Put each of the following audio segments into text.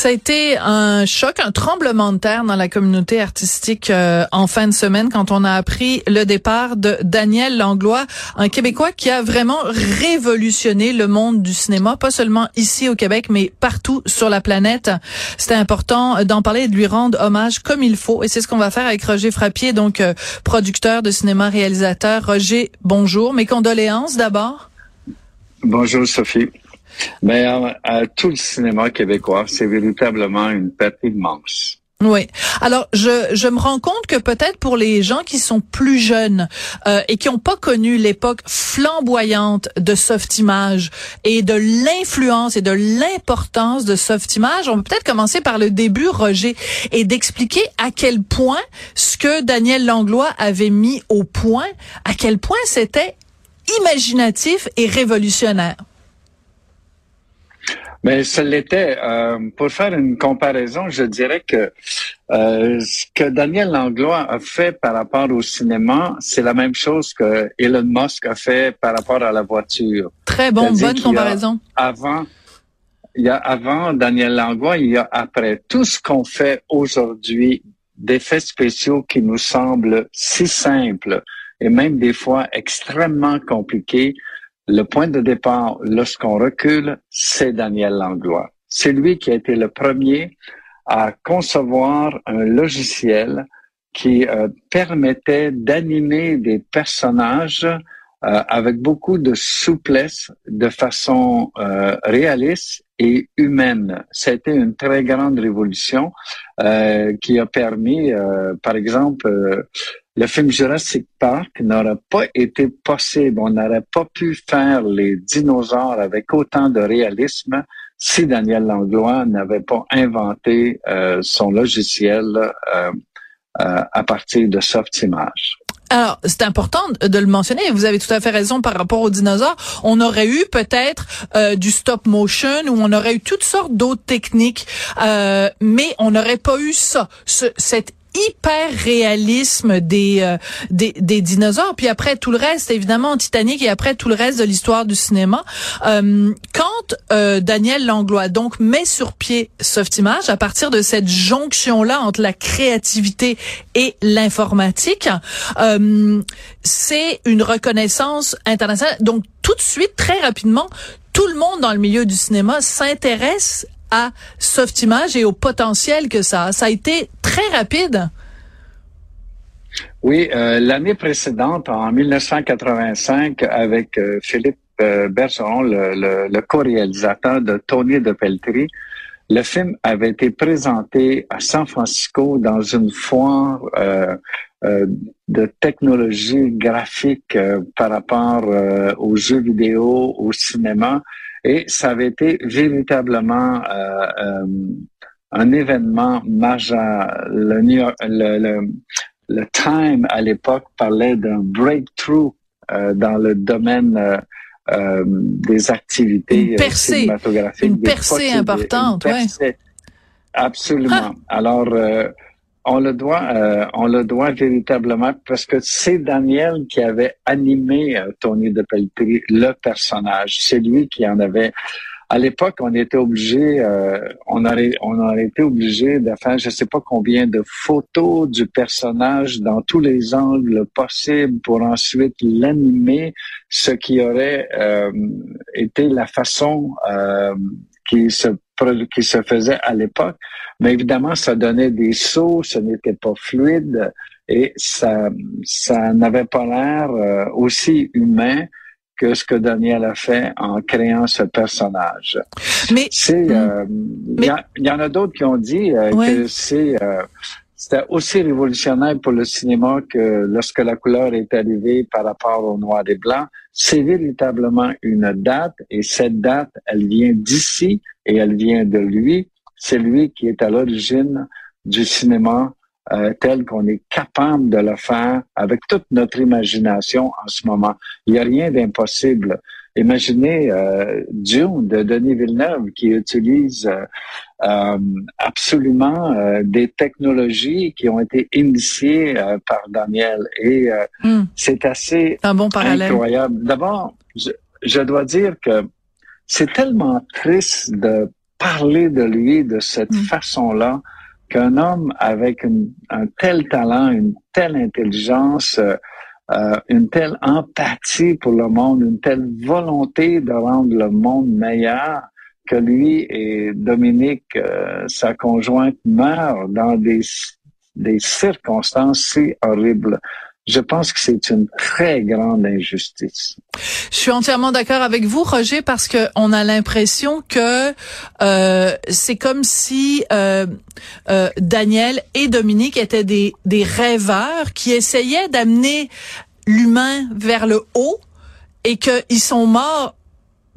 Ça a été un choc, un tremblement de terre dans la communauté artistique euh, en fin de semaine quand on a appris le départ de Daniel Langlois, un Québécois qui a vraiment révolutionné le monde du cinéma, pas seulement ici au Québec, mais partout sur la planète. C'était important d'en parler et de lui rendre hommage comme il faut. Et c'est ce qu'on va faire avec Roger Frappier, donc euh, producteur de cinéma, réalisateur. Roger, bonjour. Mes condoléances d'abord. Bonjour Sophie. Mais à, à, tout le cinéma québécois, c'est véritablement une perte immense. Oui. Alors, je, je me rends compte que peut-être pour les gens qui sont plus jeunes euh, et qui n'ont pas connu l'époque flamboyante de Softimage et de l'influence et de l'importance de Softimage, on peut peut-être commencer par le début, Roger, et d'expliquer à quel point ce que Daniel Langlois avait mis au point, à quel point c'était imaginatif et révolutionnaire. Mais ce l'était. Euh, pour faire une comparaison, je dirais que euh, ce que Daniel Langlois a fait par rapport au cinéma, c'est la même chose que Elon Musk a fait par rapport à la voiture. Très bon, bonne comparaison. Avant, il y a avant Daniel Langlois, il y a après. Tout ce qu'on fait aujourd'hui, d'effets spéciaux qui nous semblent si simples et même des fois extrêmement compliqués, le point de départ, lorsqu'on recule, c'est Daniel Langlois. C'est lui qui a été le premier à concevoir un logiciel qui euh, permettait d'animer des personnages euh, avec beaucoup de souplesse, de façon euh, réaliste et humaine. C'était une très grande révolution qui a permis, par exemple, le film Jurassic Park n'aurait pas été possible. On n'aurait pas pu faire les dinosaures avec autant de réalisme si Daniel Langlois n'avait pas inventé euh, son logiciel euh, euh, à partir de Softimage. Alors, c'est important de le mentionner. Vous avez tout à fait raison par rapport aux dinosaures. On aurait eu peut-être du stop motion ou on aurait eu toutes sortes d'autres techniques, mais on n'aurait pas eu ça, ce, cette hyper réalisme des, euh, des, des dinosaures. Puis après tout le reste évidemment Titanic et après tout le reste de l'histoire du cinéma. Euh, quand euh, Daniel Langlois donc met sur pied Softimage à partir de cette jonction là entre la créativité et l'informatique c'est une reconnaissance internationale. Donc tout de suite très rapidement tout le monde dans le milieu du cinéma s'intéresse à Softimage et au potentiel que ça a. Ça a été très rapide. Oui, euh, l'année précédente, en 1985, avec euh, Philippe euh, Bergeron, le, co-réalisateur de Tony de Pelletry, le film avait été présenté à San Francisco dans une foire de technologie graphique par rapport aux jeux vidéo, au cinéma. Et ça avait été véritablement un événement majeur. Le, le, le, Time à l'époque parlait d'un breakthrough euh, dans le domaine euh, des activités une percée, cinématographiques. Une percée importante, oui. Absolument. Ah. Alors, on le doit, euh, on le doit véritablement parce que c'est Daniel qui avait animé euh, Tony de Pelletry, le personnage. C'est lui qui en avait. À l'époque, on était obligé, euh, on aurait, on aurait été obligé de faire, je sais pas combien de photos du personnage dans tous les angles possibles pour ensuite l'animer, ce qui aurait été la façon qui se qui se faisait à l'époque. Mais évidemment, ça donnait des sauts, ce n'était pas fluide et ça, ça n'avait pas l'air euh, aussi humain que ce que Daniel a fait en créant ce personnage. Mais c'est, hmm. euh, il y, en a d'autres qui ont dit euh, que c'est c'était aussi révolutionnaire pour le cinéma que lorsque la couleur est arrivée par rapport au noir et blanc. C'est véritablement une date et cette date, elle vient d'ici et elle vient de lui. C'est lui qui est à l'origine du cinéma euh, tel qu'on est capable de le faire avec toute notre imagination en ce moment. Il n'y a rien d'impossible. Imaginez euh, Dune de Denis Villeneuve qui utilise euh, euh, absolument des technologies qui ont été initiées par Daniel. Et hmm. c'est assez Un bon incroyable. D'abord, je, je, dois dire que c'est tellement triste de parler de lui de cette hmm. façon-là qu'un homme avec un tel talent, une telle intelligence, euh, une telle empathie pour le monde, une telle volonté de rendre le monde meilleur que lui et Dominique, euh, sa conjointe, meurent dans des, des circonstances si horribles. Je pense que c'est une très grande injustice. Je suis entièrement d'accord avec vous, Roger, parce que on a l'impression que euh, c'est comme si euh, euh, Daniel et Dominique étaient des, des rêveurs qui essayaient d'amener l'humain vers le haut et qu'ils sont morts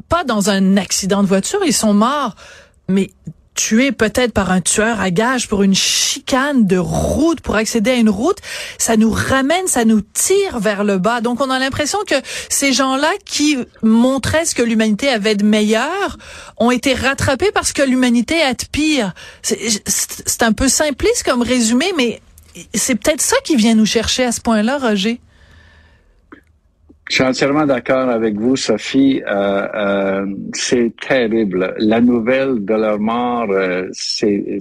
pas dans un accident de voiture, ils sont morts, mais tué peut-être par un tueur à gage pour une chicane de route, pour accéder à une route, ça nous ramène, ça nous tire vers le bas. Donc on a l'impression que ces gens-là qui montraient ce que l'humanité avait de meilleur ont été rattrapés parce que l'humanité a de pire. C'est un peu simpliste comme résumé, mais c'est peut-être ça qui vient nous chercher à ce point-là, Roger. Je suis entièrement d'accord avec vous, Sophie. Euh, euh, c'est terrible. La nouvelle de leur mort, euh, c'est,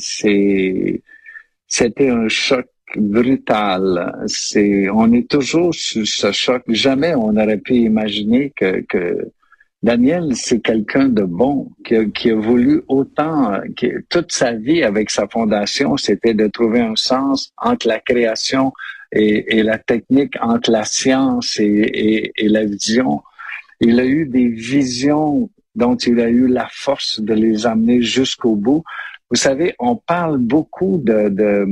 c'était un choc brutal. C'est, on est toujours sous ce choc. Jamais on n'aurait pu imaginer que, que Daniel, c'est quelqu'un de bon, qui a, qui a voulu autant, qui, toute sa vie avec sa fondation, c'était de trouver un sens entre la création et, et la technique entre la science et, et, et, la vision. Il a eu des visions dont il a eu la force de les amener jusqu'au bout. Vous savez, on parle beaucoup de, de,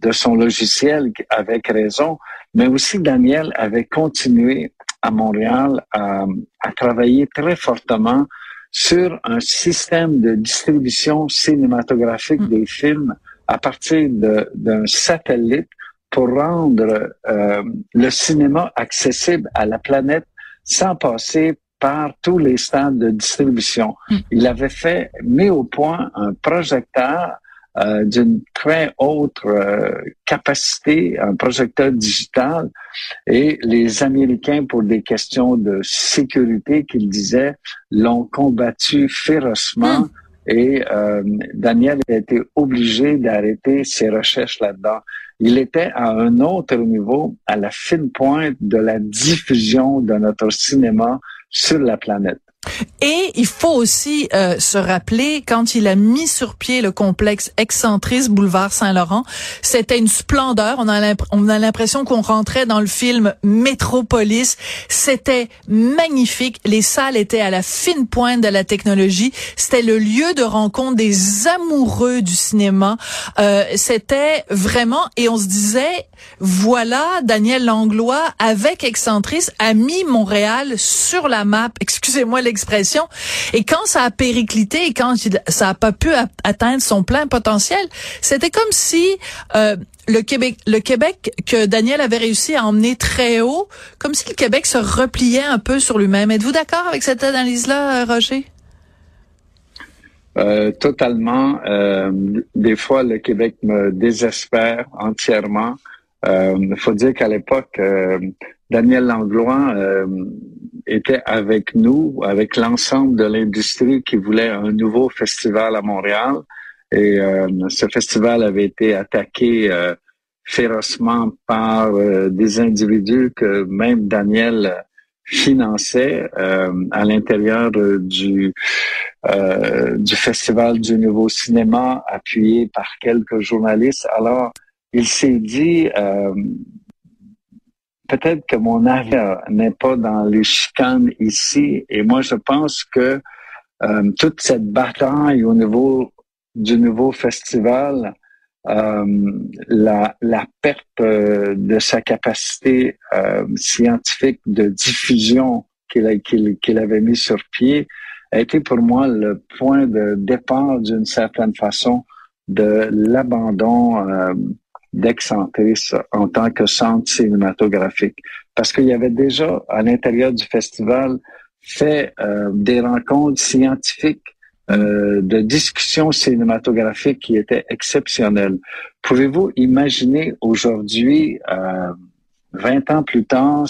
de son logiciel avec raison, mais aussi Daniel avait continué à Montréal à, à travailler très fortement sur un système de distribution cinématographique mm. des films à partir d'un satellite pour rendre euh, le cinéma accessible à la planète sans passer par tous les stands de distribution. Hmm. Il avait fait, mis au point un projecteur euh, d'une très haute euh, capacité, un projecteur digital, et les Américains, pour des questions de sécurité, qu'il disait, l'ont combattu férocement. Hmm. Et euh, Daniel a été obligé d'arrêter ses recherches là-dedans il était à un autre niveau, à la fine pointe de la diffusion de notre cinéma sur la planète. Et il faut aussi euh, se rappeler quand il a mis sur pied le complexe Excentris boulevard Saint-Laurent, c'était une splendeur. On a l'impression qu'on rentrait dans le film Métropolis. C'était magnifique. Les salles étaient à la fine pointe de la technologie. C'était le lieu de rencontre des amoureux du cinéma. Euh, c'était vraiment et on se disait voilà Daniel Langlois avec Excentris a mis Montréal sur la map. Excusez-moi expression. Et quand ça a périclité et quand ça a pas pu atteindre son plein potentiel, c'était comme si euh, le Québec, le Québec que Daniel avait réussi à emmener très haut, comme si le Québec se repliait un peu sur lui-même. Êtes-vous d'accord avec cette analyse-là, euh, Roger? Euh, totalement. Euh, des fois, le Québec me désespère entièrement. Il faut dire qu'à l'époque, Daniel Langlois était avec nous, avec l'ensemble de l'industrie qui voulait un nouveau festival à Montréal. Et euh, ce festival avait été attaqué euh, férocement par euh, des individus que même Daniel finançait à l'intérieur du du festival du nouveau cinéma, appuyé par quelques journalistes. Alors, il s'est dit peut-être que mon avenir n'est pas dans les chicanes ici. Et moi, je pense que euh, toute cette bataille au niveau du nouveau festival, euh, la, perte euh, de sa capacité scientifique de diffusion qu'il qu'il avait mis sur pied a été pour moi le point de départ d'une certaine façon de l'abandon d'Excentris en tant que centre cinématographique. Parce qu'il y avait déjà à l'intérieur du festival fait euh, des rencontres scientifiques, euh, de discussions cinématographiques qui étaient exceptionnelles. Pouvez-vous imaginer aujourd'hui, euh, 20 ans plus tard,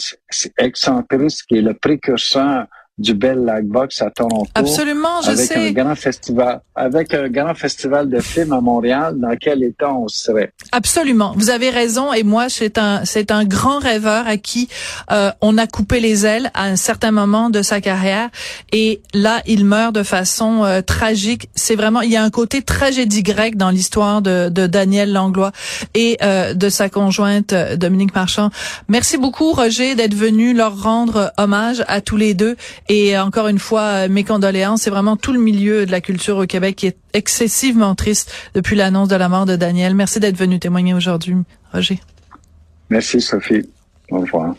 Excentris, qui est le précurseur du Bell Light Box à Toronto. Absolument, je avec sais. un grand festival, avec un grand festival de films à Montréal. Dans quel état on serait Absolument, vous avez raison. Et moi, c'est un c'est un grand rêveur à qui euh, on a coupé les ailes à un certain moment de sa carrière. Et là, il meurt de façon euh, tragique. C'est vraiment il y a un côté tragédie grecque dans l'histoire de, de Daniel Langlois et euh, de sa conjointe euh, Dominique Marchand. Merci beaucoup, Roger, d'être venu leur rendre hommage à tous les deux. Et encore une fois, mes condoléances. C'est vraiment tout le milieu de la culture au Québec qui est excessivement triste depuis l'annonce de la mort de Daniel. Merci d'être venu témoigner aujourd'hui, Roger. Merci, Sophie. Au revoir.